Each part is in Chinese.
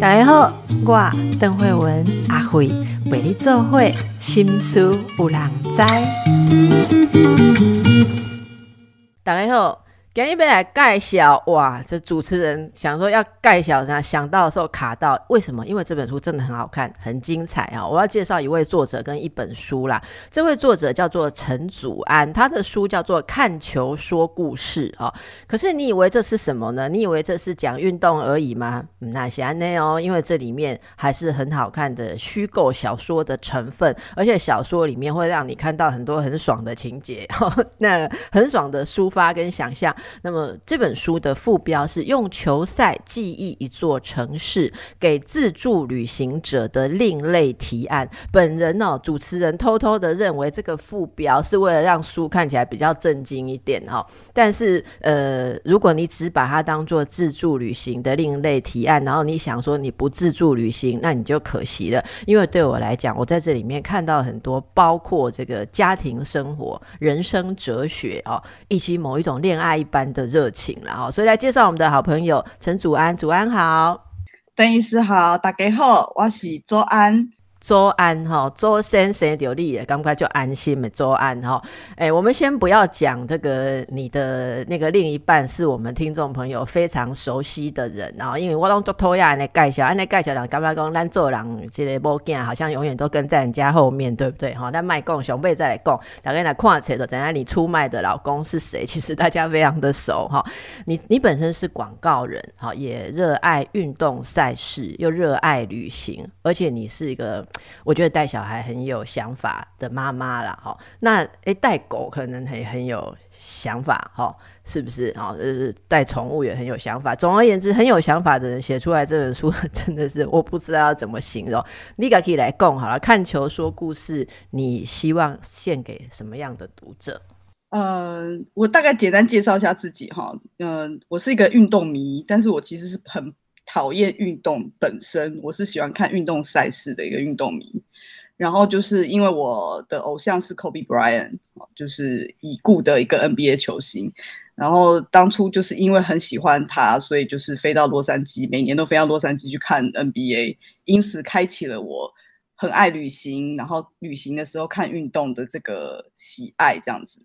大家好，我邓慧文阿慧为你做会心思有人知。大家好。今日要来介绍哇！这主持人想说要介绍啥，想到的时候卡到，为什么？因为这本书真的很好看，很精彩啊！我要介绍一位作者跟一本书啦。这位作者叫做陈祖安，他的书叫做《看球说故事》啊。可是你以为这是什么呢？你以为这是讲运动而已吗？那些内哦，因为这里面还是很好看的虚构小说的成分，而且小说里面会让你看到很多很爽的情节，那很爽的抒发跟想象。那么这本书的副标是“用球赛记忆一座城市，给自助旅行者的另类提案”。本人哦，主持人偷偷的认为这个副标是为了让书看起来比较震惊一点哦。但是呃，如果你只把它当做自助旅行的另类提案，然后你想说你不自助旅行，那你就可惜了。因为对我来讲，我在这里面看到很多包括这个家庭生活、人生哲学哦，以及某一种恋爱。般的热情了哈，所以来介绍我们的好朋友陈祖安，祖安好，邓医师好，大家好，我是周安。周安哈，周先生有利也，赶快就安心嘛。周安哈，哎，我们先不要讲这个，你的那个另一半是我们听众朋友非常熟悉的人啊，因为我拢做偷亚那介绍，那介绍人干嘛讲咱做人这个某件好像永远都跟在人家后面，对不对哈？那卖供熊辈再来供，大家来看车的，等下你出卖的老公是谁？其实大家非常的熟哈。你你本身是广告人，哈，也热爱运动赛事，又热爱旅行，而且你是一个。我觉得带小孩很有想法的妈妈啦，哈，那诶带狗可能很很有想法，哈，是不是？哈，呃，带宠物也很有想法。总而言之，很有想法的人写出来这本书，真的是我不知道要怎么形容。你可以来供好了，看球说故事，你希望献给什么样的读者？嗯，我大概简单介绍一下自己哈，嗯，我是一个运动迷，但是我其实是很。讨厌运动本身，我是喜欢看运动赛事的一个运动迷。然后就是因为我的偶像是 Kobe Bryant，就是已故的一个 NBA 球星。然后当初就是因为很喜欢他，所以就是飞到洛杉矶，每年都飞到洛杉矶去看 NBA，因此开启了我很爱旅行，然后旅行的时候看运动的这个喜爱这样子。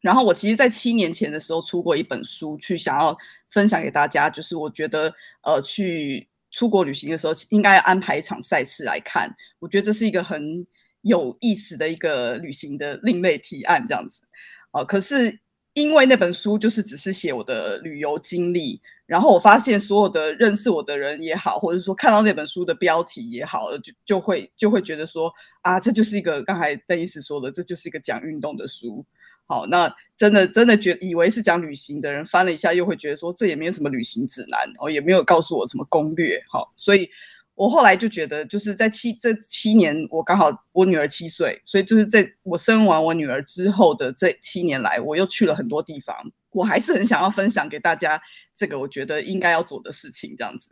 然后我其实，在七年前的时候出过一本书，去想要分享给大家，就是我觉得，呃，去出国旅行的时候，应该安排一场赛事来看。我觉得这是一个很有意思的一个旅行的另类提案，这样子。哦，可是因为那本书就是只是写我的旅游经历，然后我发现所有的认识我的人也好，或者说看到那本书的标题也好，就就会就会觉得说，啊，这就是一个刚才邓医师说的，这就是一个讲运动的书。好，那真的真的觉以为是讲旅行的人翻了一下，又会觉得说这也没有什么旅行指南哦，也没有告诉我什么攻略。好，所以我后来就觉得，就是在七这七年，我刚好我女儿七岁，所以就是在我生完我女儿之后的这七年来，我又去了很多地方，我还是很想要分享给大家这个我觉得应该要做的事情，这样子。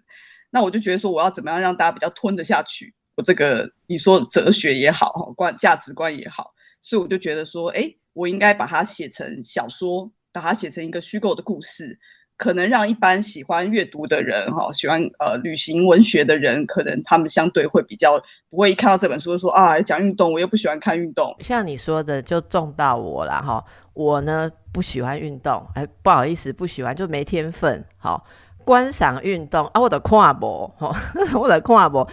那我就觉得说，我要怎么样让大家比较吞得下去？我这个你说哲学也好，哈，观价值观也好，所以我就觉得说，哎。我应该把它写成小说，把它写成一个虚构的故事，可能让一般喜欢阅读的人，哈，喜欢呃旅行文学的人，可能他们相对会比较不会一看到这本书就说啊讲运动，我又不喜欢看运动。像你说的就中到我了哈，我呢不喜欢运动，哎不好意思不喜欢就没天分，好观赏运动啊我的跨博，哈 我的跨博，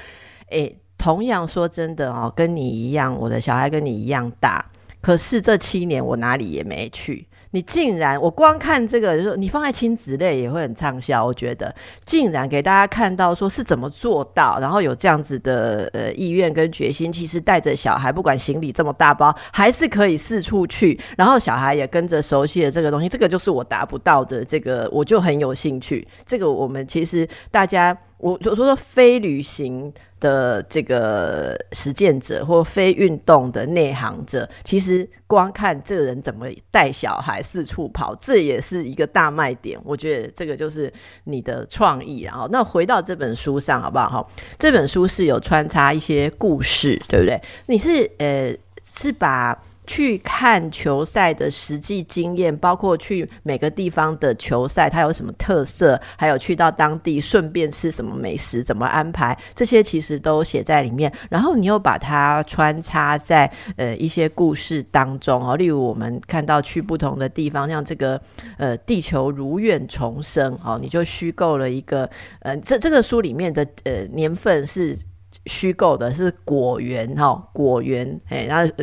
哎同样说真的哦，跟你一样，我的小孩跟你一样大。可是这七年我哪里也没去，你竟然我光看这个，就是你放在亲子类也会很畅销。我觉得竟然给大家看到说是怎么做到，然后有这样子的呃意愿跟决心，其实带着小孩，不管行李这么大包，还是可以四处去，然后小孩也跟着熟悉了这个东西，这个就是我达不到的，这个我就很有兴趣。这个我们其实大家，我就说说非旅行。的这个实践者或非运动的内行者，其实光看这个人怎么带小孩四处跑，这也是一个大卖点。我觉得这个就是你的创意。然后，那回到这本书上好不好？哈，这本书是有穿插一些故事，对不对？你是呃，是把去看球赛的实际经验，包括去每个地方的球赛，它有什么特色，还有去到当地顺便吃什么美食，怎么安排，这些其实都写在里面。然后你又把它穿插在呃一些故事当中哦，例如我们看到去不同的地方，像这个呃地球如愿重生哦，你就虚构了一个呃这这个书里面的呃年份是。虚构的是果园哈，果园哎，然后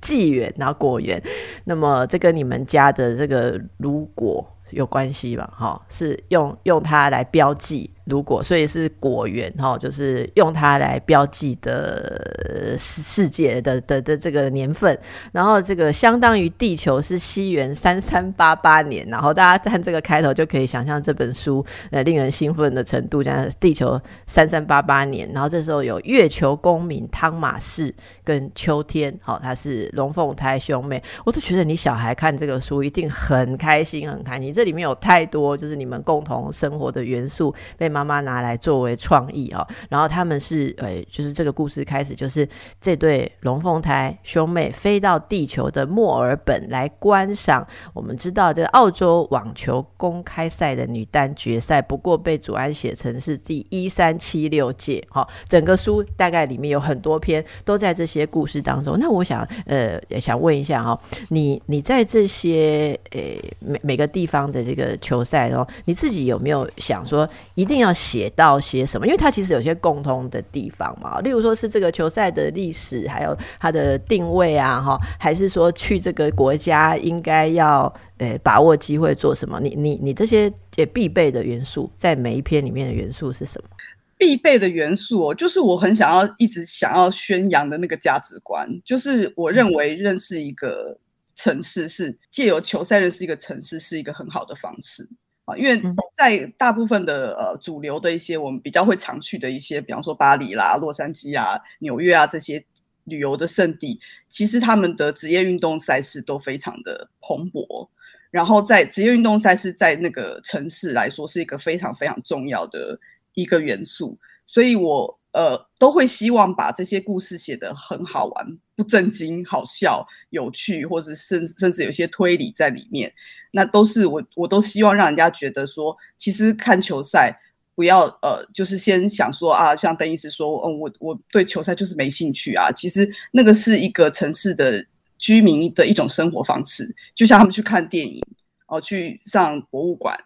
纪元，然后果园，那么这跟你们家的这个如果有关系吧？哈，是用用它来标记。如果所以是果园哈，就是用它来标记的世世界的的的这个年份，然后这个相当于地球是西元三三八八年，然后大家看这个开头就可以想象这本书呃令人兴奋的程度，像地球三三八八年，然后这时候有月球公民汤马士跟秋天，好，他是龙凤胎兄妹，我都觉得你小孩看这个书一定很开心很开心，这里面有太多就是你们共同生活的元素被妈妈。拿来作为创意哦，然后他们是呃，就是这个故事开始就是这对龙凤胎兄妹飞到地球的墨尔本来观赏。我们知道这个澳洲网球公开赛的女单决赛，不过被祖安写成是第一三七六届。哈，整个书大概里面有很多篇都在这些故事当中。那我想呃，也想问一下哈，你你在这些呃每每个地方的这个球赛哦，你自己有没有想说一定要？写到些什么？因为它其实有些共通的地方嘛，例如说是这个球赛的历史，还有它的定位啊，哈，还是说去这个国家应该要呃把握机会做什么？你你你这些也必备的元素，在每一篇里面的元素是什么？必备的元素哦，就是我很想要一直想要宣扬的那个价值观，就是我认为认识一个城市是借由球赛认识一个城市是一个很好的方式。因为在大部分的呃主流的一些我们比较会常去的一些，比方说巴黎啦、洛杉矶啊、纽约啊这些旅游的胜地，其实他们的职业运动赛事都非常的蓬勃。然后在职业运动赛事在那个城市来说是一个非常非常重要的一个元素，所以我。呃，都会希望把这些故事写得很好玩、不正经、好笑、有趣，或者甚甚至有些推理在里面。那都是我，我都希望让人家觉得说，其实看球赛不要呃，就是先想说啊，像邓医师说，嗯，我我对球赛就是没兴趣啊。其实那个是一个城市的居民的一种生活方式，就像他们去看电影哦，去上博物馆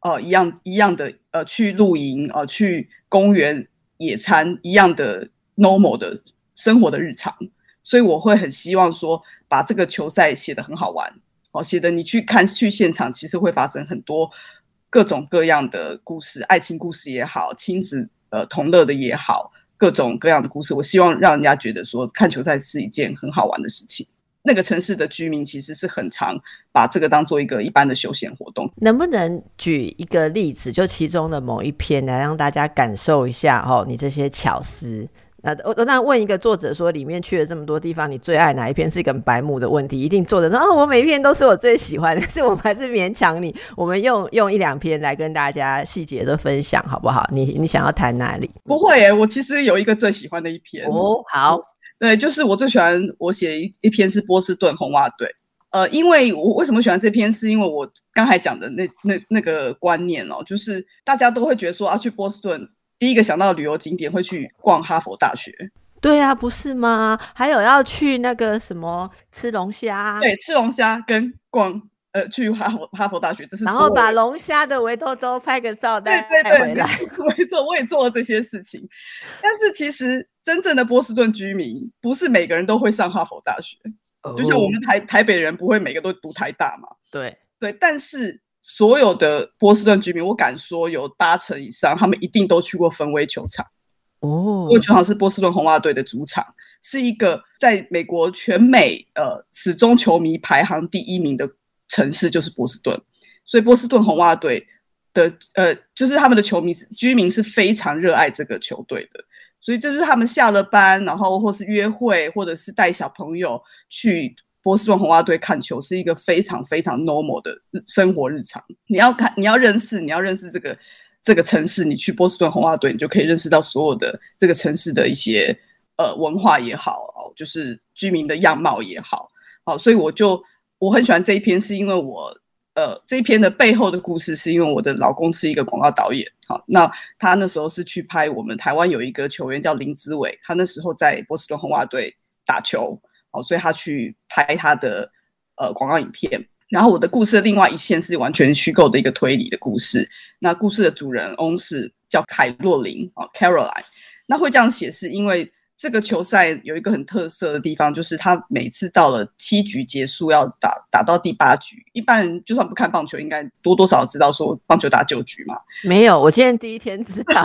哦一样一样的，呃，去露营哦，去公园。野餐一样的 normal 的生活的日常，所以我会很希望说把这个球赛写得很好玩，哦，写的你去看去现场，其实会发生很多各种各样的故事，爱情故事也好，亲子呃同乐的也好，各种各样的故事，我希望让人家觉得说看球赛是一件很好玩的事情。那个城市的居民其实是很常把这个当做一个一般的休闲活动。能不能举一个例子，就其中的某一篇来让大家感受一下哦，你这些巧思。那我我那问一个作者说，里面去了这么多地方，你最爱哪一篇？是一个白目的问题，一定作者说啊，我每一篇都是我最喜欢的，是我们还是勉强你？我们用用一两篇来跟大家细节的分享，好不好？你你想要谈哪里？不会诶，我其实有一个最喜欢的一篇哦，好。对，就是我最喜欢我写一一篇是波士顿红袜队，呃，因为我为什么喜欢这篇，是因为我刚才讲的那那那个观念哦，就是大家都会觉得说啊，去波士顿第一个想到旅游景点会去逛哈佛大学，对啊，不是吗？还有要去那个什么吃龙虾，对，吃龙虾跟逛呃去哈佛哈佛大学，这是然后把龙虾的围兜兜拍个照带带回来，没错，我也做了这些事情，但是其实。真正的波士顿居民不是每个人都会上哈佛大学，就像我们台台北人不会每个都读台大嘛。对对，但是所有的波士顿居民，我敢说有八成以上，他们一定都去过芬威球场。哦，芬威球场是波士顿红袜队的主场，是一个在美国全美呃始终球迷排行第一名的城市，就是波士顿。所以波士顿红袜队的呃，就是他们的球迷居民是非常热爱这个球队的。所以这是他们下了班，然后或是约会，或者是带小朋友去波士顿红袜队看球，是一个非常非常 normal 的生活日常。你要看，你要认识，你要认识这个这个城市，你去波士顿红袜队，你就可以认识到所有的这个城市的一些呃文化也好，就是居民的样貌也好。好，所以我就我很喜欢这一篇，是因为我呃这篇的背后的故事，是因为我的老公是一个广告导演。好，那他那时候是去拍我们台湾有一个球员叫林子伟，他那时候在波士顿红袜队打球，好，所以他去拍他的呃广告影片。然后我的故事的另外一线是完全虚构的一个推理的故事。那故事的主人翁是叫凯洛琳啊，Caroline。那会这样写，是因为这个球赛有一个很特色的地方，就是他每次到了七局结束要打打到第八局。一般人就算不看棒球，应该多多少知道说棒球打九局嘛。没有，我今天第一天知道。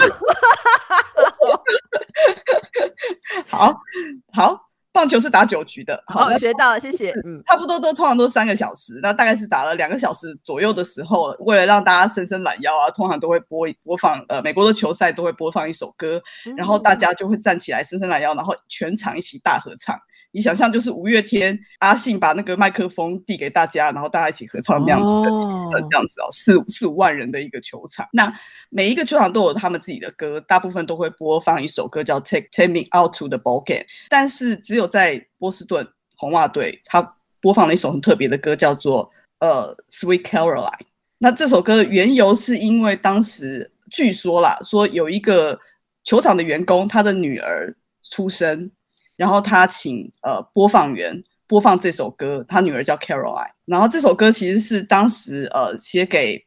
好 好。棒球是打九局的，好学到了，谢谢。嗯，差不多都通常都三个小时，那大概是打了两个小时左右的时候，为了让大家伸伸懒腰啊，通常都会播播放呃美国的球赛都会播放一首歌，然后大家就会站起来伸伸懒腰，然后全场一起大合唱。你想象就是五月天阿信把那个麦克风递给大家，然后大家一起合唱那样子的气氛，这样子哦，四四五万人的一个球场。那每一个球场都有他们自己的歌，大部分都会播放一首歌叫《Take Take Me Out to the Ball Game》，但是只有在波士顿红袜队，他播放了一首很特别的歌，叫做呃《Sweet Caroline》。那这首歌的缘由是因为当时据说啦，说有一个球场的员工，他的女儿出生。然后他请呃播放员播放这首歌，他女儿叫 Caroline。然后这首歌其实是当时呃写给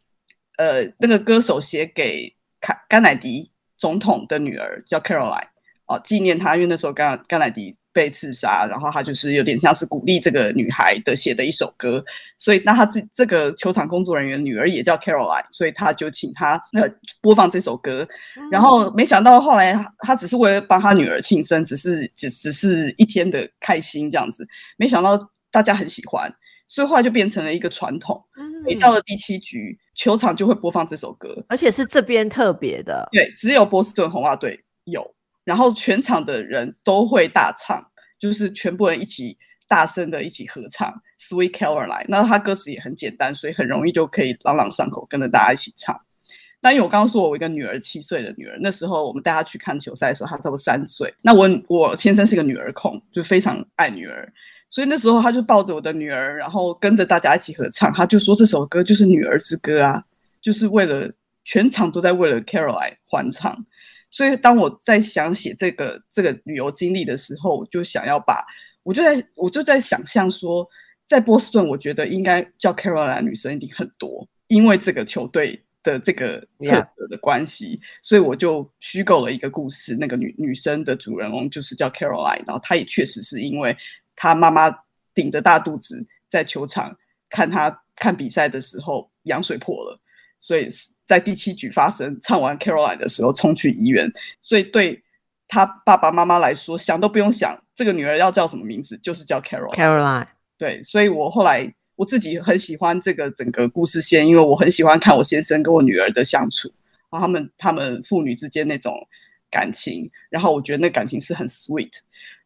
呃那个歌手写给卡甘乃迪总统的女儿叫 Caroline，哦纪念他，因为那时候甘甘乃迪。被刺杀，然后他就是有点像是鼓励这个女孩的写的一首歌，所以那他自这个球场工作人员女儿也叫 Caroline，所以他就请他呃播放这首歌，然后没想到后来他只是为了帮他女儿庆生，只是只只是一天的开心这样子，没想到大家很喜欢，所以后来就变成了一个传统，每到了第七局，球场就会播放这首歌，而且是这边特别的，对，只有波士顿红袜队有。然后全场的人都会大唱，就是全部人一起大声的一起合唱《Sweet Caroline》。那他歌词也很简单，所以很容易就可以朗朗上口，跟着大家一起唱。但因为我刚刚说我一个女儿七岁的女儿，那时候我们带她去看球赛的时候，她差不多三岁。那我我先生是个女儿控，就非常爱女儿，所以那时候他就抱着我的女儿，然后跟着大家一起合唱。他就说这首歌就是女儿之歌啊，就是为了全场都在为了 Caroline 欢唱。所以，当我在想写这个这个旅游经历的时候，我就想要把，我就在我就在想象说，在波士顿，我觉得应该叫 Caroline 女生一定很多，因为这个球队的这个特色的关系，所以我就虚构了一个故事，那个女女生的主人翁就是叫 Caroline，然后她也确实是因为她妈妈顶着大肚子在球场看她看比赛的时候羊水破了，所以。在第七局发生，唱完 Caroline 的时候冲去医院，所以对他爸爸妈妈来说，想都不用想，这个女儿要叫什么名字，就是叫 Caroline。Caroline，对，所以我后来我自己很喜欢这个整个故事线，因为我很喜欢看我先生跟我女儿的相处，然后他们他们父女之间那种感情，然后我觉得那感情是很 sweet，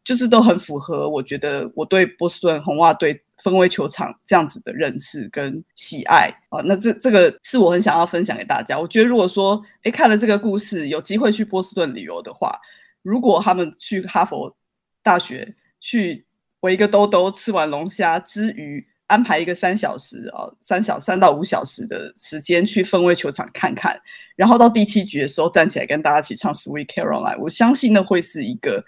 就是都很符合我觉得我对波士顿红袜队。分威球场这样子的认识跟喜爱啊，那这这个是我很想要分享给大家。我觉得如果说哎看了这个故事，有机会去波士顿旅游的话，如果他们去哈佛大学去围一个兜兜，吃完龙虾之余，安排一个三小时啊，三小三到五小时的时间去分威球场看看，然后到第七局的时候站起来跟大家一起唱 Sweet Caroline，我相信那会是一个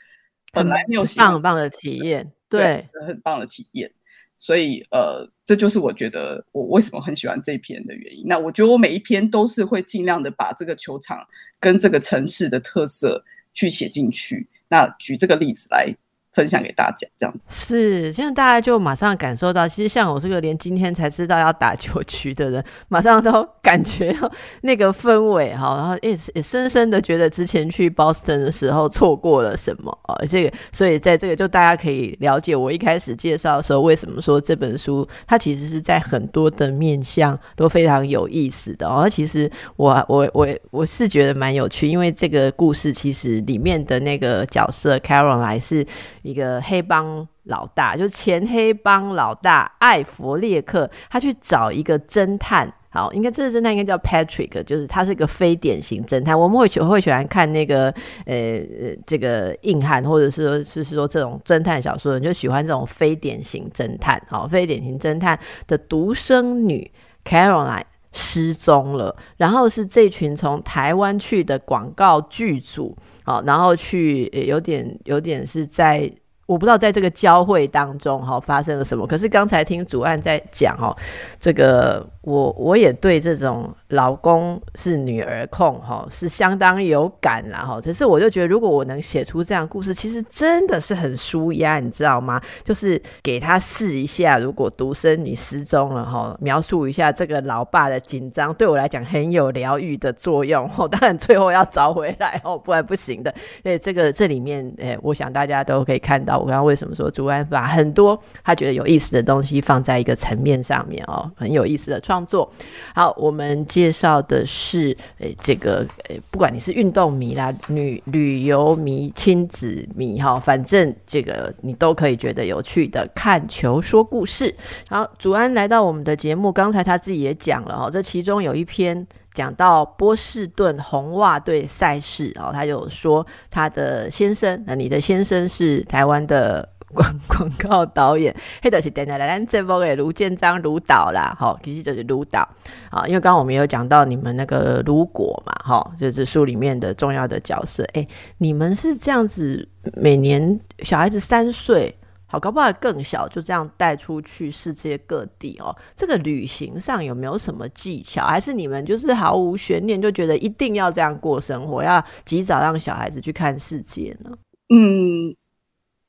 本来没有棒很棒的体验，对，很棒的体验。所以，呃，这就是我觉得我为什么很喜欢这篇的原因。那我觉得我每一篇都是会尽量的把这个球场跟这个城市的特色去写进去。那举这个例子来。分享给大家，这样是这样，大家就马上感受到，其实像我这个连今天才知道要打球局的人，马上都感觉那个氛围哈，然后也也深深的觉得之前去 Boston 的时候错过了什么啊，这个，所以在这个就大家可以了解我一开始介绍的时候，为什么说这本书它其实是在很多的面向都非常有意思的哦。其实我我我我是觉得蛮有趣，因为这个故事其实里面的那个角色 Carol 来是。一个黑帮老大，就是前黑帮老大艾弗列克，他去找一个侦探。好，应该这个侦探应该叫 Patrick，就是他是一个非典型侦探。我们会喜会喜欢看那个呃这个硬汉，或者是说是说这种侦探小说，人就喜欢这种非典型侦探。好，非典型侦探的独生女 Caroline 失踪了，然后是这群从台湾去的广告剧组，好，然后去有点有点是在。我不知道在这个交汇当中哈发生了什么，可是刚才听主案在讲哦，这个我我也对这种老公是女儿控哈是相当有感啦哈，可是我就觉得如果我能写出这样故事，其实真的是很舒压，你知道吗？就是给他试一下，如果独生女失踪了哈，描述一下这个老爸的紧张，对我来讲很有疗愈的作用哦。当然最后要找回来哦，不然不行的。所以这个这里面，诶，我想大家都可以看到。我刚刚为什么说朱安把很多他觉得有意思的东西放在一个层面上面哦，很有意思的创创作。好，我们介绍的是诶，这个诶，不管你是运动迷啦、旅旅游迷、亲子迷哈，反正这个你都可以觉得有趣的。看球说故事。好，祖安来到我们的节目，刚才他自己也讲了哈，这其中有一篇。讲到波士顿红袜队赛事哦，他有说他的先生，那你的先生是台湾的广广告导演，黑的是等等来咱这波给卢建章卢导啦，好，其实就是卢导啊，因为刚刚我们有讲到你们那个卢果嘛，哈，就是书里面的重要的角色，哎，你们是这样子，每年小孩子三岁。好，搞不好更小，就这样带出去世界各地哦。这个旅行上有没有什么技巧？还是你们就是毫无悬念，就觉得一定要这样过生活，要及早让小孩子去看世界呢？嗯，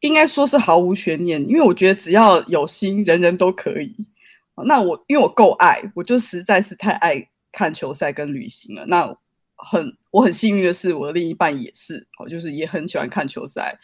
应该说是毫无悬念，因为我觉得只要有心，人人都可以。那我因为我够爱，我就实在是太爱看球赛跟旅行了。那很我很幸运的是，我的另一半也是，哦，就是也很喜欢看球赛，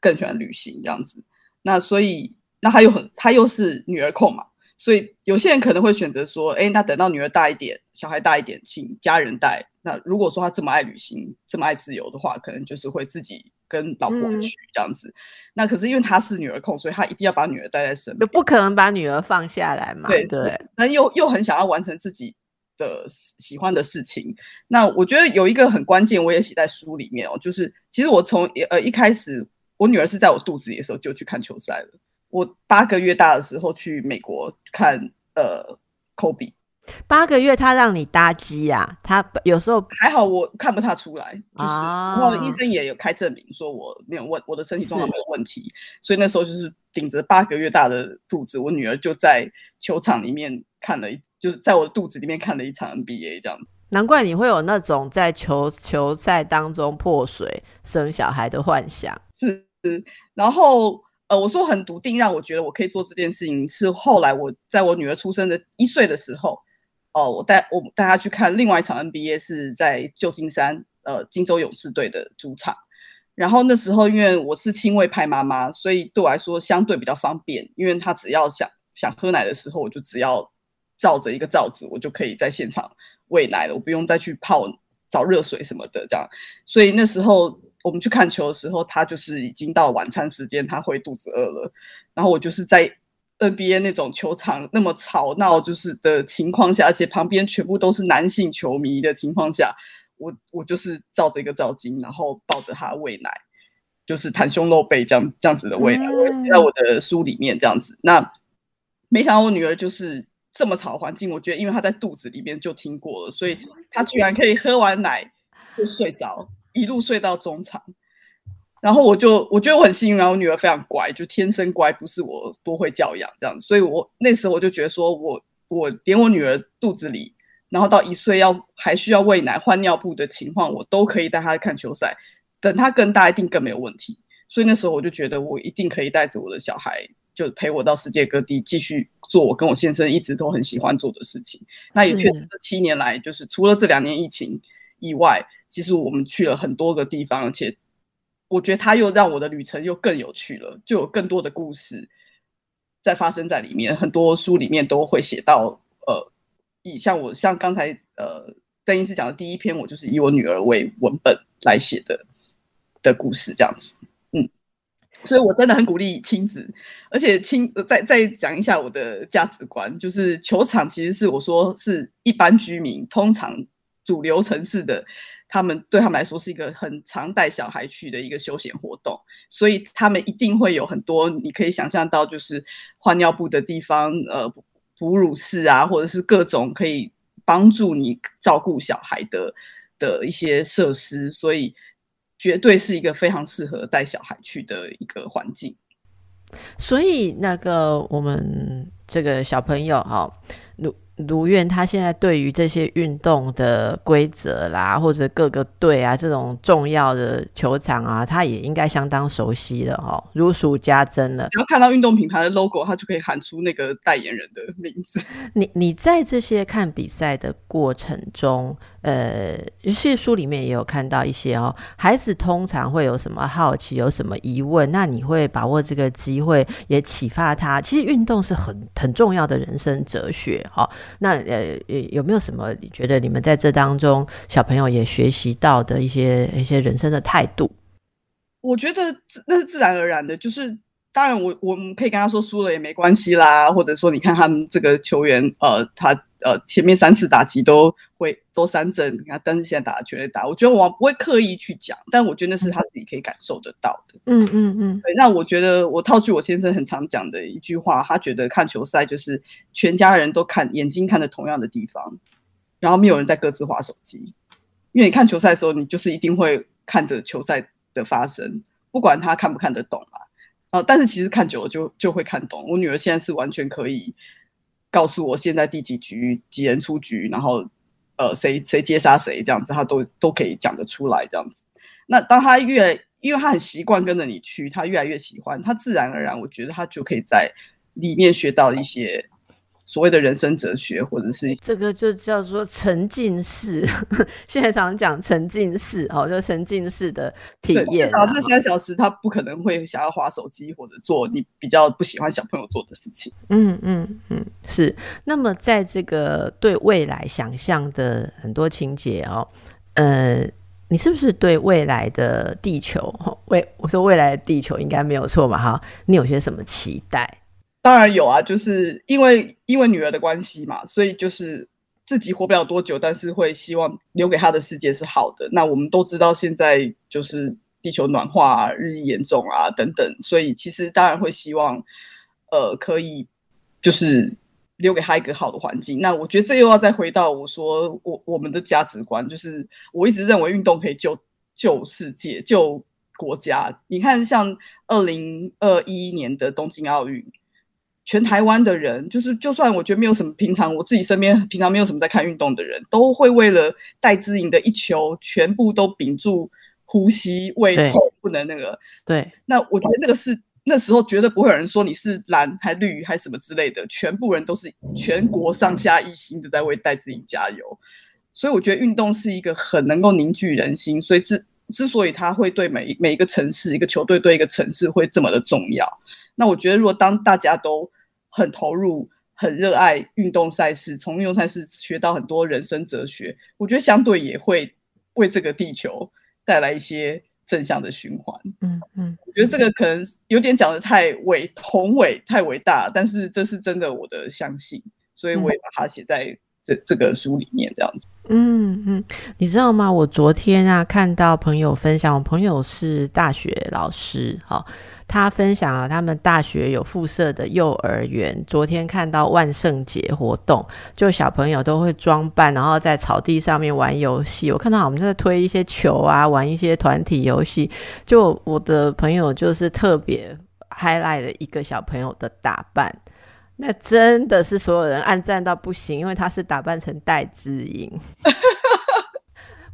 更喜欢旅行这样子。那所以，那他又很，他又是女儿控嘛，所以有些人可能会选择说，哎，那等到女儿大一点，小孩大一点，请家人带。那如果说他这么爱旅行，这么爱自由的话，可能就是会自己跟老婆去这样子。那可是因为他是女儿控，所以他一定要把女儿带在身边，不可能把女儿放下来嘛。对对。那又又很想要完成自己的喜欢的事情。那我觉得有一个很关键，我也写在书里面哦，就是其实我从呃一开始。我女儿是在我肚子里的时候就去看球赛了。我八个月大的时候去美国看呃科比。八个月他让你搭机啊？他有时候还好，我看不太出来。就是然后医生也有开证明说我没有问我的身体状况没有问题。所以那时候就是顶着八个月大的肚子，我女儿就在球场里面看了一，就是在我的肚子里面看了一场 NBA 这样。难怪你会有那种在球球赛当中破水生小孩的幻想。是。然后，呃，我说很笃定，让我觉得我可以做这件事情。是后来我在我女儿出生的一岁的时候，哦，我带我带他去看另外一场 NBA，是在旧金山，呃，金州勇士队的主场。然后那时候，因为我是亲喂派妈妈，所以对我来说相对比较方便。因为她只要想想喝奶的时候，我就只要照着一个罩子，我就可以在现场喂奶了，我不用再去泡找热水什么的，这样。所以那时候。我们去看球的时候，他就是已经到晚餐时间，他会肚子饿了。然后我就是在 NBA 那种球场那么吵闹就是的情况下，而且旁边全部都是男性球迷的情况下，我我就是照着一个照巾，然后抱着他喂奶，就是袒胸露背这样这样子的喂奶，写在我的书里面这样子。那没想到我女儿就是这么吵环境，我觉得因为她在肚子里面就听过了，所以她居然可以喝完奶就睡着。一路睡到中场，然后我就我觉得我很幸运，然后我女儿非常乖，就天生乖，不是我多会教养这样，所以我那时候我就觉得说，我我连我女儿肚子里，然后到一岁要还需要喂奶换尿布的情况，我都可以带她看球赛，等她更大一定更没有问题，所以那时候我就觉得我一定可以带着我的小孩，就陪我到世界各地继续做我跟我先生一直都很喜欢做的事情。那也确实这七年来，就是除了这两年疫情以外。其实我们去了很多个地方，而且我觉得他又让我的旅程又更有趣了，就有更多的故事在发生在里面。很多书里面都会写到，呃，以像我像刚才呃邓医师讲的第一篇，我就是以我女儿为文本来写的的故事这样子。嗯，所以我真的很鼓励亲子，而且亲再再讲一下我的价值观，就是球场其实是我说是一般居民通常主流城市的，他们对他们来说是一个很常带小孩去的一个休闲活动，所以他们一定会有很多你可以想象到，就是换尿布的地方，呃，哺乳室啊，或者是各种可以帮助你照顾小孩的的一些设施，所以。绝对是一个非常适合带小孩去的一个环境，所以那个我们这个小朋友哈，如卢院他现在对于这些运动的规则啦，或者各个队啊这种重要的球场啊，他也应该相当熟悉了哈，如数家珍了。只要看到运动品牌的 logo，他就可以喊出那个代言人的名字。你你在这些看比赛的过程中。呃，其实书里面也有看到一些哦，孩子通常会有什么好奇，有什么疑问，那你会把握这个机会，也启发他。其实运动是很很重要的人生哲学哈。那呃，有没有什么你觉得你们在这当中小朋友也学习到的一些一些人生的态度？我觉得那是自然而然的，就是当然我我们可以跟他说输了也没关系啦，或者说你看他们这个球员呃他。呃，前面三次打击都会都三振，你看，但是现在打全垒打，我觉得我不会刻意去讲，但我觉得那是他自己可以感受得到的。嗯嗯嗯。对，那我觉得我套句我先生很常讲的一句话，他觉得看球赛就是全家人都看眼睛看着同样的地方，然后没有人在各自划手机，因为你看球赛的时候，你就是一定会看着球赛的发生，不管他看不看得懂啊。啊，但是其实看久了就就会看懂。我女儿现在是完全可以。告诉我现在第几局几人出局，然后呃谁谁接杀谁这样子，他都都可以讲得出来这样子。那当他越因为他很习惯跟着你去，他越来越喜欢，他自然而然，我觉得他就可以在里面学到一些。所谓的人生哲学，或者是这个就叫做沉浸式。现在常讲沉浸式，哦，就沉浸式的体验。至少那三小时，他不可能会想要划手机或者做你比较不喜欢小朋友做的事情。嗯嗯嗯，是。那么在这个对未来想象的很多情节哦，呃，你是不是对未来的地球？未我说未来的地球应该没有错吧？哈，你有些什么期待？当然有啊，就是因为因为女儿的关系嘛，所以就是自己活不了多久，但是会希望留给她的世界是好的。那我们都知道现在就是地球暖化日益严重啊，等等，所以其实当然会希望，呃，可以就是留给她一个好的环境。那我觉得这又要再回到我说我我们的价值观，就是我一直认为运动可以救救世界、救国家。你看，像二零二一年的东京奥运。全台湾的人，就是就算我觉得没有什么平常，我自己身边平常没有什么在看运动的人，都会为了戴资颖的一球，全部都屏住呼吸、胃痛，不能那个。对，那我觉得那个是那时候绝对不会有人说你是蓝还绿还什么之类的，全部人都是全国上下一心的在为戴资颖加油。所以我觉得运动是一个很能够凝聚人心，所以之之所以他会对每每一个城市、一个球队对一个城市会这么的重要。那我觉得，如果当大家都很投入、很热爱运动赛事，从运动赛事学到很多人生哲学，我觉得相对也会为这个地球带来一些正向的循环。嗯嗯，我觉得这个可能有点讲的太伟宏伟、太伟大，但是这是真的，我的相信，所以我也把它写在这这个书里面，这样子。嗯嗯，你知道吗？我昨天啊看到朋友分享，我朋友是大学老师，哈，他分享了他们大学有附设的幼儿园。昨天看到万圣节活动，就小朋友都会装扮，然后在草地上面玩游戏。我看到我们在推一些球啊，玩一些团体游戏。就我的朋友就是特别 highlight 了一个小朋友的打扮。那真的是所有人暗赞到不行，因为他是打扮成戴姿颖。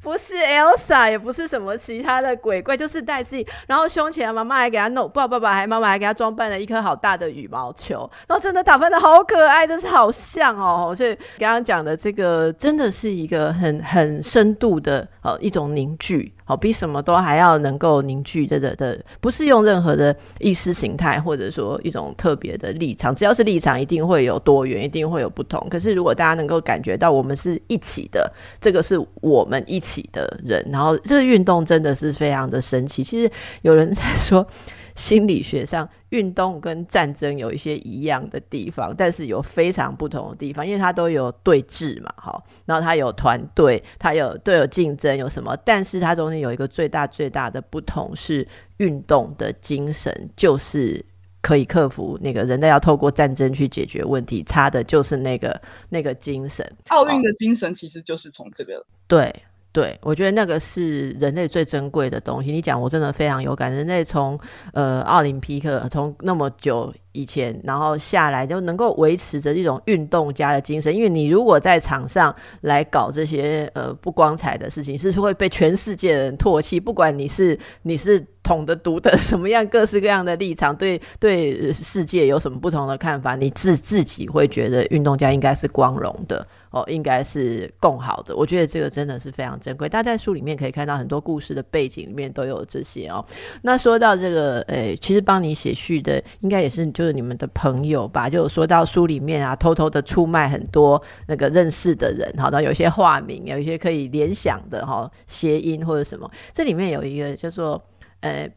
不是 Elsa，也不是什么其他的鬼怪，就是戴西。然后胸前妈妈还给他弄，爸爸爸还妈妈还给他装扮了一颗好大的羽毛球。然后真的打扮的好可爱，真是好像哦。所以刚刚讲的这个，真的是一个很很深度的呃一种凝聚，好比什么都还要能够凝聚的的的，不是用任何的意识形态或者说一种特别的立场，只要是立场，一定会有多元，一定会有不同。可是如果大家能够感觉到我们是一起的，这个是我们一。起的人，然后这个运动真的是非常的神奇。其实有人在说，心理学上，运动跟战争有一些一样的地方，但是有非常不同的地方，因为它都有对峙嘛，好，然后它有团队，它有都有竞争，有什么？但是它中间有一个最大最大的不同是，运动的精神就是可以克服那个人类要透过战争去解决问题，差的就是那个那个精神。奥运的精神其实就是从这个对。对，我觉得那个是人类最珍贵的东西。你讲，我真的非常有感。人类从呃奥林匹克从那么久以前，然后下来就能够维持着一种运动家的精神。因为你如果在场上来搞这些呃不光彩的事情，是会被全世界人唾弃。不管你是 你是统的独的什么样各式各样的立场，对对世界有什么不同的看法，你自自己会觉得运动家应该是光荣的。哦，应该是更好的。我觉得这个真的是非常珍贵。大家在书里面可以看到很多故事的背景里面都有这些哦。那说到这个，诶，其实帮你写序的应该也是就就是你们的朋友吧？就说到书里面啊，偷偷的出卖很多那个认识的人，好，那有一些化名，有一些可以联想的哈，谐音或者什么。这里面有一个叫做呃。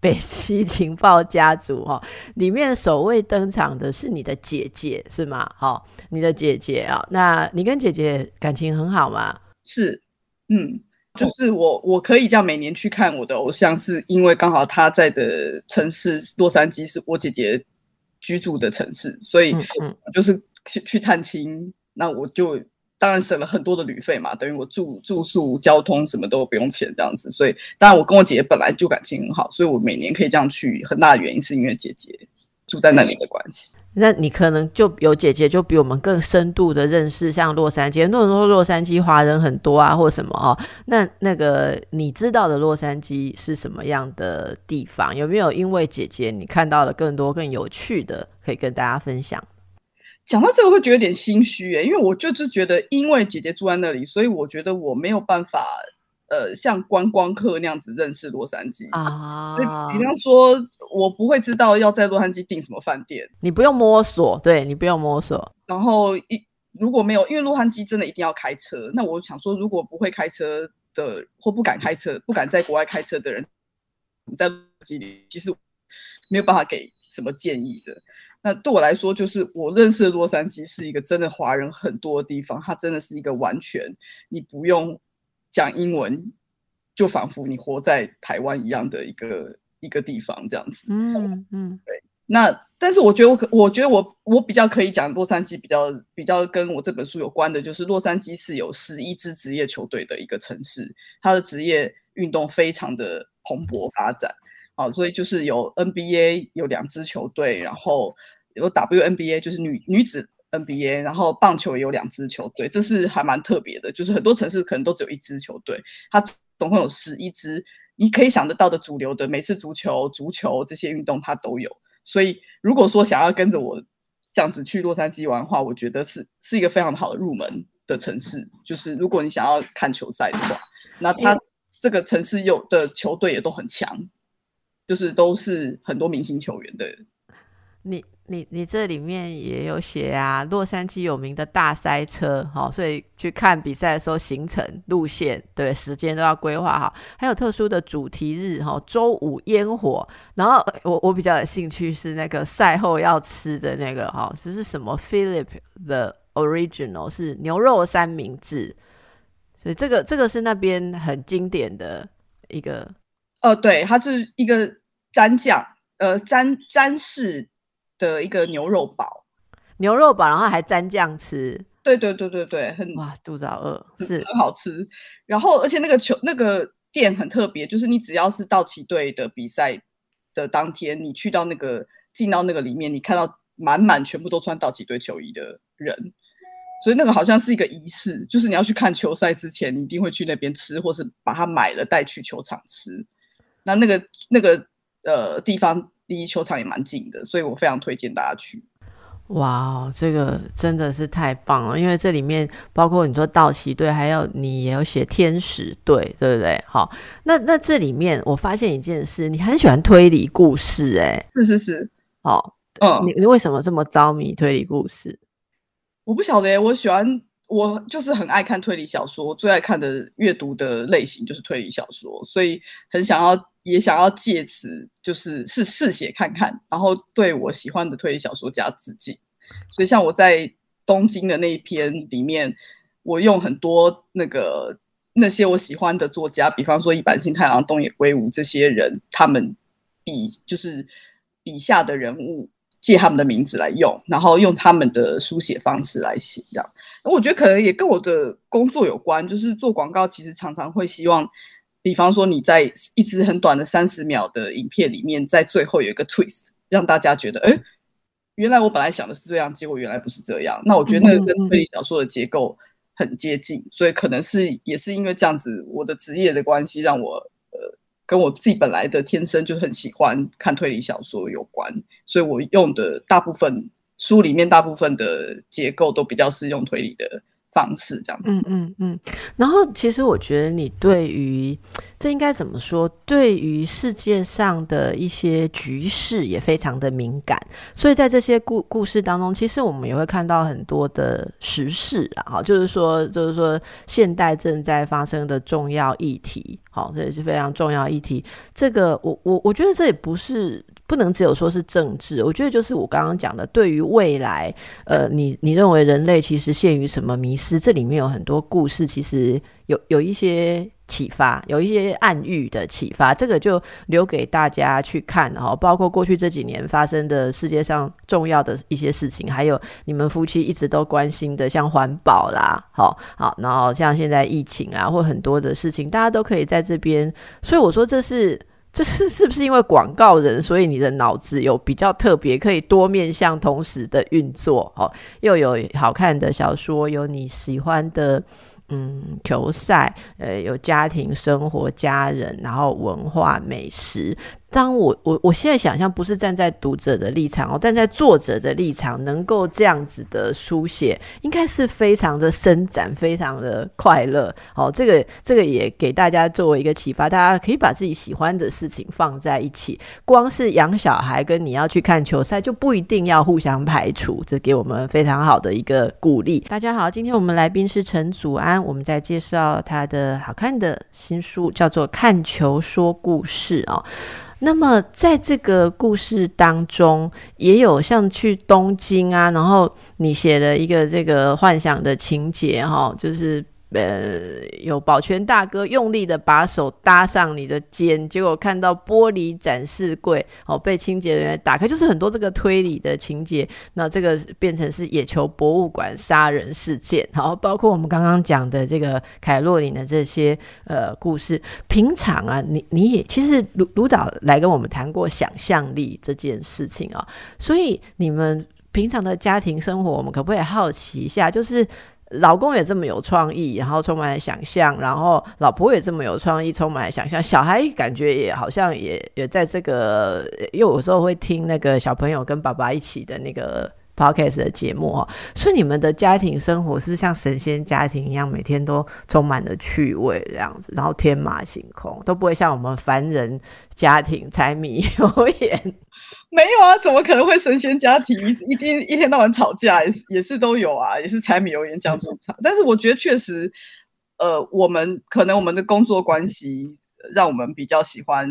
北 西情报家族哈，里面首位登场的是你的姐姐是吗？好，你的姐姐啊，那你跟姐姐感情很好吗？是，嗯，就是我我可以这样每年去看我的偶像，是因为刚好他在的城市洛杉矶是我姐姐居住的城市，所以就是去去探亲，那我就。当然省了很多的旅费嘛，等于我住住宿、交通什么都不用钱这样子，所以当然我跟我姐姐本来就感情很好，所以我每年可以这样去，很大的原因是因为姐姐住在那里的关系。那你可能就有姐姐就比我们更深度的认识，像洛杉矶，很多人说洛杉矶华人很多啊，或什么哦。那那个你知道的洛杉矶是什么样的地方？有没有因为姐姐你看到了更多更有趣的，可以跟大家分享？讲到这个会觉得有点心虚诶，因为我就是觉得，因为姐姐住在那里，所以我觉得我没有办法，呃，像观光客那样子认识洛杉矶啊。比方说，我不会知道要在洛杉矶订什么饭店，你不用摸索，对你不用摸索。然后一如果没有，因为洛杉矶真的一定要开车，那我想说，如果不会开车的或不敢开车、不敢在国外开车的人，在洛杉矶其实没有办法给什么建议的。那对我来说，就是我认识的洛杉矶是一个真的华人很多的地方，它真的是一个完全你不用讲英文，就仿佛你活在台湾一样的一个一个地方这样子。嗯嗯，对。那但是我觉得我可，我觉得我我比较可以讲洛杉矶比较比较跟我这本书有关的，就是洛杉矶是有十一支职业球队的一个城市，它的职业运动非常的蓬勃发展。好，所以就是有 NBA 有两支球队，然后有 WNBA 就是女女子 NBA，然后棒球也有两支球队，这是还蛮特别的。就是很多城市可能都只有一支球队，它总共有十一支，你可以想得到的主流的美式足球、足球这些运动它都有。所以如果说想要跟着我这样子去洛杉矶玩的话，我觉得是是一个非常好的入门的城市。就是如果你想要看球赛的话，那它这个城市有的球队也都很强。就是都是很多明星球员的。你你你这里面也有写啊，洛杉矶有名的大塞车，好，所以去看比赛的时候，行程路线对时间都要规划好，还有特殊的主题日哈，周五烟火，然后我我比较有兴趣是那个赛后要吃的那个哈，就是什么？Philip the Original 是牛肉三明治，所以这个这个是那边很经典的一个。呃，对，它是一个蘸酱，呃，蘸蘸式的一个牛肉堡，牛肉堡，然后还蘸酱吃。对对对对对，很哇，肚子好饿，是很好吃。然后，而且那个球那个店很特别，就是你只要是道奇队的比赛的当天，你去到那个进到那个里面，你看到满满全部都穿道奇队球衣的人。所以那个好像是一个仪式，就是你要去看球赛之前，你一定会去那边吃，或是把它买了带去球场吃。那那个那个呃地方离球场也蛮近的，所以我非常推荐大家去。哇，这个真的是太棒了！因为这里面包括你说道奇队，还有你也有写天使队，对不对？好，那那这里面我发现一件事，你很喜欢推理故事，哎，是是是，好，嗯，你你为什么这么着迷推理故事？我不晓得，我喜欢。我就是很爱看推理小说，最爱看的阅读的类型就是推理小说，所以很想要也想要借此就是是试写看看，然后对我喜欢的推理小说家致敬。所以像我在东京的那一篇里面，我用很多那个那些我喜欢的作家，比方说一坂新太郎、东野圭吾这些人，他们笔就是笔下的人物。借他们的名字来用，然后用他们的书写方式来写，这样。我觉得可能也跟我的工作有关，就是做广告，其实常常会希望，比方说你在一支很短的三十秒的影片里面，在最后有一个 twist，让大家觉得，哎，原来我本来想的是这样，结果原来不是这样。那我觉得那个跟推理小说的结构很接近，所以可能是也是因为这样子，我的职业的关系让我呃。跟我自己本来的天生就很喜欢看推理小说有关，所以我用的大部分书里面大部分的结构都比较是用推理的。方式这样子，嗯嗯嗯，然后其实我觉得你对于这应该怎么说？对于世界上的一些局势也非常的敏感，所以在这些故故事当中，其实我们也会看到很多的时事啊，哈，就是说，就是说现代正在发生的重要议题，好，这也是非常重要议题。这个我我我觉得这也不是。不能只有说是政治，我觉得就是我刚刚讲的，对于未来，呃，你你认为人类其实陷于什么迷失？这里面有很多故事，其实有有一些启发，有一些暗喻的启发，这个就留给大家去看哈。包括过去这几年发生的世界上重要的一些事情，还有你们夫妻一直都关心的，像环保啦，好好，然后像现在疫情啊，或很多的事情，大家都可以在这边。所以我说这是。就是是不是因为广告人，所以你的脑子有比较特别，可以多面向同时的运作哦，又有好看的小说，有你喜欢的。嗯，球赛，呃，有家庭生活、家人，然后文化、美食。当我我我现在想象，不是站在读者的立场哦，站在作者的立场，能够这样子的书写，应该是非常的伸展，非常的快乐。好，这个这个也给大家作为一个启发，大家可以把自己喜欢的事情放在一起。光是养小孩跟你要去看球赛，就不一定要互相排除，这给我们非常好的一个鼓励。大家好，今天我们来宾是陈祖安。我们在介绍他的好看的新书，叫做《看球说故事》哦。那么在这个故事当中，也有像去东京啊，然后你写了一个这个幻想的情节哈，就是。呃，有保全大哥用力的把手搭上你的肩，结果看到玻璃展示柜哦被清洁人员打开，就是很多这个推理的情节。那这个变成是野球博物馆杀人事件，好包括我们刚刚讲的这个凯洛琳的这些呃故事。平常啊，你你也其实卢卢导来跟我们谈过想象力这件事情啊，所以你们平常的家庭生活，我们可不可以好奇一下，就是？老公也这么有创意，然后充满了想象，然后老婆也这么有创意，充满了想象，小孩感觉也好像也也在这个，因为有时候会听那个小朋友跟爸爸一起的那个 podcast 的节目哈，所以你们的家庭生活是不是像神仙家庭一样，每天都充满了趣味这样子，然后天马行空，都不会像我们凡人家庭柴米油盐。没有啊，怎么可能会神仙家庭一天一天到晚吵架，也是也是都有啊，也是柴米油盐酱醋茶。但是我觉得确实，呃，我们可能我们的工作关系让我们比较喜欢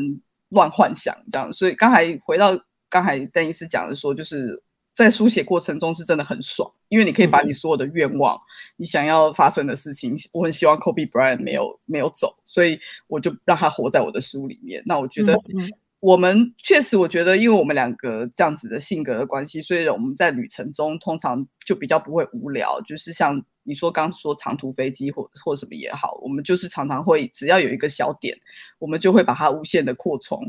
乱幻想这样。所以刚才回到刚才邓医师讲的说，就是在书写过程中是真的很爽，因为你可以把你所有的愿望、你想要发生的事情，我很希望 Kobe Bryant 没有没有走，所以我就让他活在我的书里面。那我觉得。我们确实，我觉得，因为我们两个这样子的性格的关系，所以我们在旅程中通常就比较不会无聊。就是像你说刚说长途飞机或或什么也好，我们就是常常会只要有一个小点，我们就会把它无限的扩充，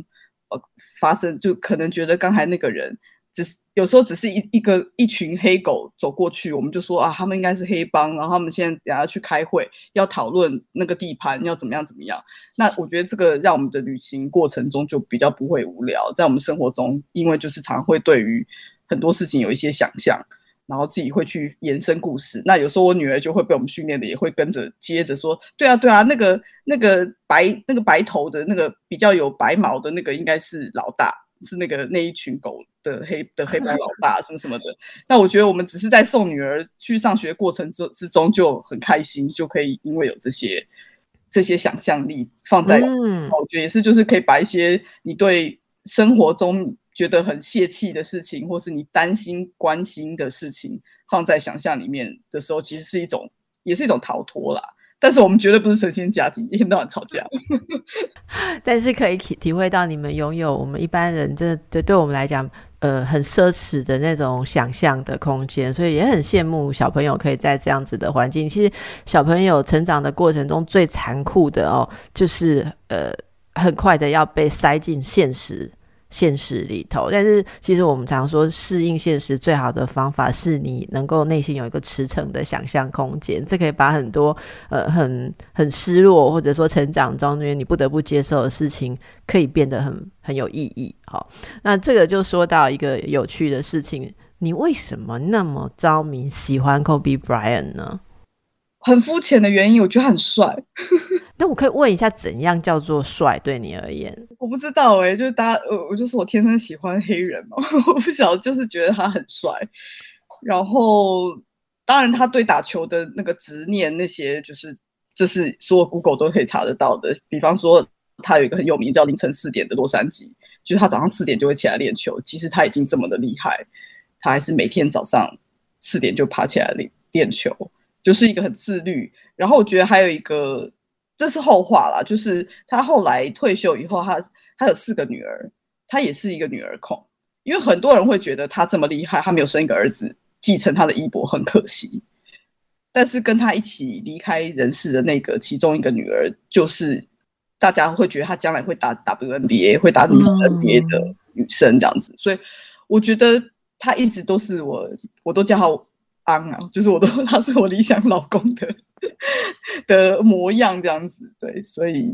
呃，发生就可能觉得刚才那个人。只是有时候只是一一个一群黑狗走过去，我们就说啊，他们应该是黑帮，然后他们现在等下去开会，要讨论那个地盘要怎么样怎么样。那我觉得这个让我们的旅行过程中就比较不会无聊，在我们生活中，因为就是常会对于很多事情有一些想象，然后自己会去延伸故事。那有时候我女儿就会被我们训练的，也会跟着接着说，对啊对啊，那个那个白那个白头的那个比较有白毛的那个应该是老大。是那个那一群狗的黑的黑白老大什么什么的，那我觉得我们只是在送女儿去上学过程之之中就很开心，就可以因为有这些这些想象力放在，嗯我觉得也是就是可以把一些你对生活中觉得很泄气的事情，或是你担心关心的事情放在想象里面的时候，其实是一种也是一种逃脱啦。但是我们绝对不是神仙家庭，一天到晚吵架。但是可以体体会到你们拥有我们一般人，真的对对我们来讲，呃，很奢侈的那种想象的空间，所以也很羡慕小朋友可以在这样子的环境。其实小朋友成长的过程中最残酷的哦，就是呃，很快的要被塞进现实。现实里头，但是其实我们常说适应现实最好的方法是你能够内心有一个驰骋的想象空间，这可以把很多呃很很失落或者说成长中间你不得不接受的事情，可以变得很很有意义。好，那这个就说到一个有趣的事情，你为什么那么着迷喜欢 Kobe Bryant 呢？很肤浅的原因，我觉得很帅。那我可以问一下，怎样叫做帅？对你而言，我不知道哎，就是大家，我我就是我天生喜欢黑人嘛，我不晓得，就是觉得他很帅。然后，当然他对打球的那个执念，那些就是就是所有 Google 都可以查得到的。比方说，他有一个很有名叫凌晨四点的洛杉矶，就是他早上四点就会起来练球。其实他已经这么的厉害，他还是每天早上四点就爬起来练练球，就是一个很自律。然后我觉得还有一个。这是后话啦，就是他后来退休以后，他他有四个女儿，他也是一个女儿控。因为很多人会觉得他这么厉害，他没有生一个儿子继承他的衣钵，很可惜。但是跟他一起离开人世的那个其中一个女儿，就是大家会觉得他将来会打 WNBA，会打女生 NBA 的女生这样子。所以我觉得他一直都是我，我都叫他安啊，就是我都 他是我理想老公的。的模样这样子，对，所以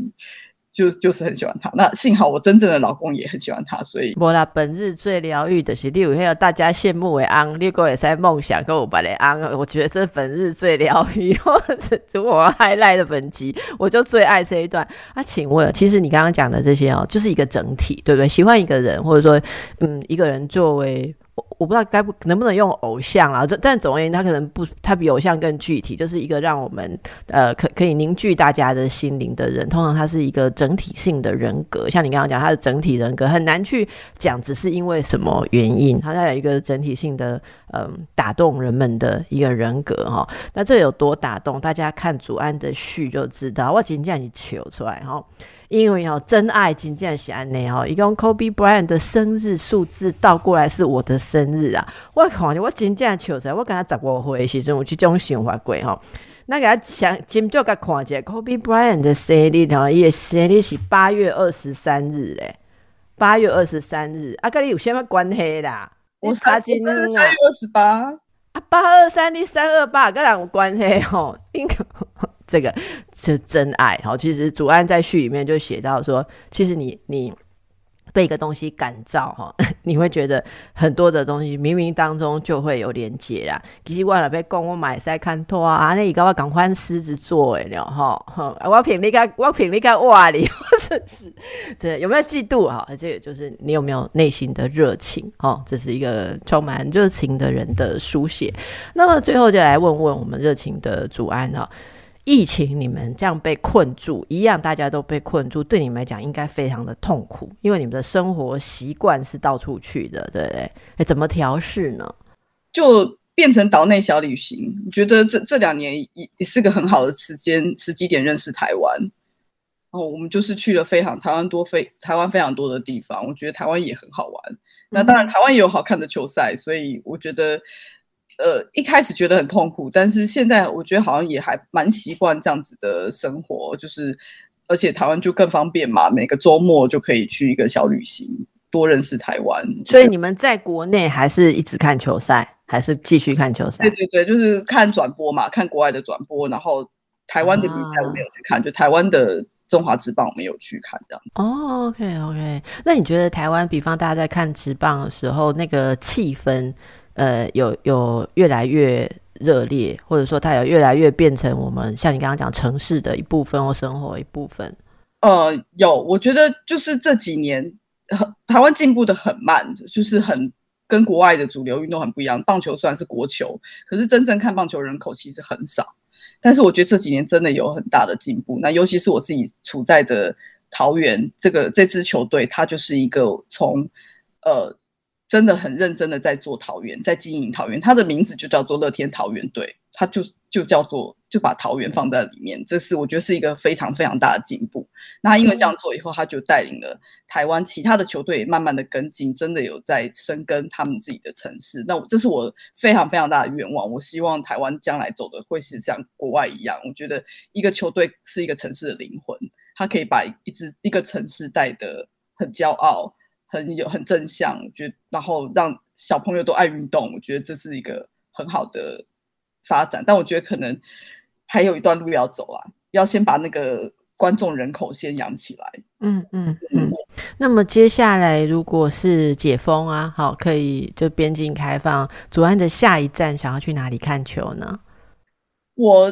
就就是很喜欢他。那幸好我真正的老公也很喜欢他，所以我啦，本日最疗愈的是六还有大家羡慕为安，六个也在梦想跟我把的安，我觉得这本日最疗愈，或 者我还赖的本集，我就最爱这一段。啊，请问，其实你刚刚讲的这些哦，就是一个整体，对不对？喜欢一个人，或者说，嗯，一个人作为。我不知道该不能不能用偶像啊，这但总而言之，他可能不，他比偶像更具体，就是一个让我们呃可可以凝聚大家的心灵的人。通常他是一个整体性的人格，像你刚刚讲他的整体人格很难去讲，只是因为什么原因，他在有一个整体性的嗯打动人们的一个人格哈。那这有多打动？大家看祖安的序就知道。我今天你求出来哈。因为哦，真爱真正是安内哦，一共 Kobe Bryant 的生日数字倒过来是我的生日啊！我靠，我真正笑出来，我跟他十五岁的时阵，有这种想法过吼。那给他想，今就给看一下 Kobe Bryant 的生日哦，伊的生日是八月二十三日嘞，八月二十三日，啊，跟你有什么关系啦？我啥今三月二十八啊，八二三你三二八，跟人有关系吼？应该。这个是真爱，好，其实祖安在序里面就写到说，其实你你被一个东西感召哈，你会觉得很多的东西冥冥当中就会有连接啦。其实我了被讲我买赛看托啊，那你赶快赶快狮子座哎了哈，我凭你看，我凭你看哇你真是，这有没有嫉妒哈？这个就是你有没有内心的热情哈？这是一个充满热情的人的书写。那么最后就来问问我们热情的祖安哈。疫情，你们这样被困住，一样大家都被困住，对你们来讲应该非常的痛苦，因为你们的生活习惯是到处去的，对不对？哎，怎么调试呢？就变成岛内小旅行。我觉得这这两年也也是个很好的时间时机点认识台湾。哦，我们就是去了非常台湾多非台湾非常多的地方，我觉得台湾也很好玩。那当然，台湾也有好看的球赛，所以我觉得。呃，一开始觉得很痛苦，但是现在我觉得好像也还蛮习惯这样子的生活，就是而且台湾就更方便嘛，每个周末就可以去一个小旅行，多认识台湾。所以你们在国内还是一直看球赛，还是继续看球赛？对对对，就是看转播嘛，看国外的转播，然后台湾的比赛我没有去看，就台湾的中华职棒我没有去看这样。哦，OK OK，那你觉得台湾，比方大家在看职棒的时候，那个气氛？呃，有有越来越热烈，或者说它有越来越变成我们像你刚刚讲城市的一部分或生活一部分。呃，有，我觉得就是这几年台湾进步的很慢，就是很跟国外的主流运动很不一样。棒球虽然是国球，可是真正看棒球人口其实很少。但是我觉得这几年真的有很大的进步。那尤其是我自己处在的桃园，这个这支球队，它就是一个从呃真的很认真的在做桃园，在经营桃园，它的名字就叫做乐天桃园队，它就就叫做就把桃园放在里面，这是我觉得是一个非常非常大的进步。那因为这样做以后，他就带领了台湾其他的球队慢慢的跟进，真的有在深耕他们自己的城市。那这是我非常非常大的愿望。我希望台湾将来走的会是像国外一样。我觉得一个球队是一个城市的灵魂，它可以把一支一个城市带的很骄傲。很有很正向，我觉得，然后让小朋友都爱运动，我觉得这是一个很好的发展。但我觉得可能还有一段路要走啊，要先把那个观众人口先养起来。嗯嗯嗯。那么接下来如果是解封啊，好，可以就边境开放，左岸的下一站想要去哪里看球呢？我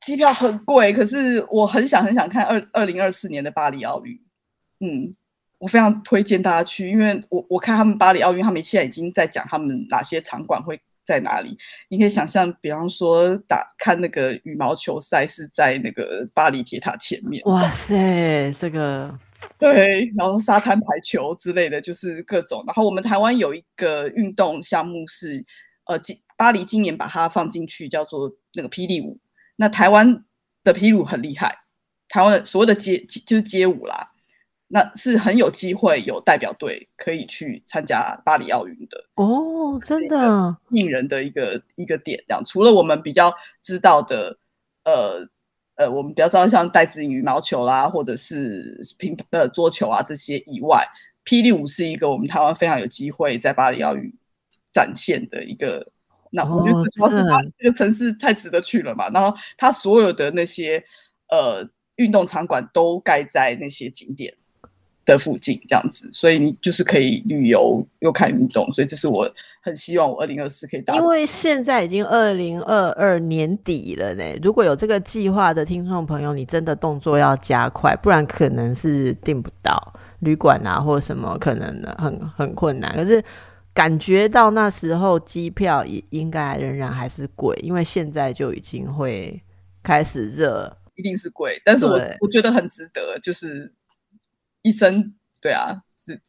机票很贵，可是我很想很想看二二零二四年的巴黎奥运。嗯。我非常推荐大家去，因为我我看他们巴黎奥运，他们现在已经在讲他们哪些场馆会在哪里。你可以想象，比方说打看那个羽毛球赛是在那个巴黎铁塔前面。哇塞，这个对，然后沙滩排球之类的，就是各种。然后我们台湾有一个运动项目是，呃，今巴黎今年把它放进去，叫做那个霹雳舞。那台湾的霹雳舞很厉害，台湾的所谓的街就是街舞啦。那是很有机会有代表队可以去参加巴黎奥运的哦，真的引人的一个一个点。这样，除了我们比较知道的，呃呃，我们比较知道像戴子羽毛球啦，或者是乒呃桌球啊这些以外，霹雳舞是一个我们台湾非常有机会在巴黎奥运展现的一个。那我觉得主要是它这个城市太值得去了嘛，然后它所有的那些呃运动场馆都盖在那些景点。的附近这样子，所以你就是可以旅游又看运动，所以这是我很希望我二零二四可以达。因为现在已经二零二二年底了呢，如果有这个计划的听众朋友，你真的动作要加快，不然可能是订不到旅馆啊，或者什么可能很很困难。可是感觉到那时候机票也应该仍然还是贵，因为现在就已经会开始热，一定是贵，但是我我觉得很值得，就是。一生，对啊。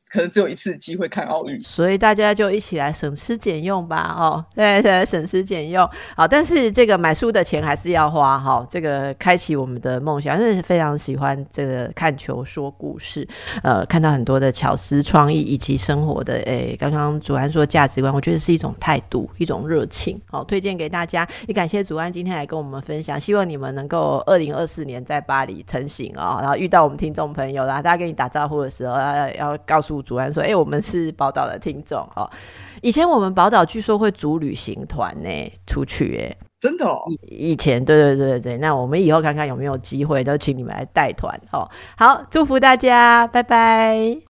可能只有一次机会看奥运，所以大家就一起来省吃俭用吧，哦，对对，省吃俭用，好，但是这个买书的钱还是要花，哈，这个开启我们的梦想，真是非常喜欢这个看球说故事，呃，看到很多的巧思创意以及生活的，诶，刚刚祖安说价值观，我觉得是一种态度，一种热情，好，推荐给大家，也感谢祖安今天来跟我们分享，希望你们能够二零二四年在巴黎成型啊，然后遇到我们听众朋友啦，大家跟你打招呼的时候要要。告诉主安说：“哎，我们是宝岛的听众哦。以前我们宝岛据说会组旅行团呢，出去哎，真的哦。以前，对对对对那我们以后看看有没有机会，都请你们来带团哦。好，祝福大家，拜拜。”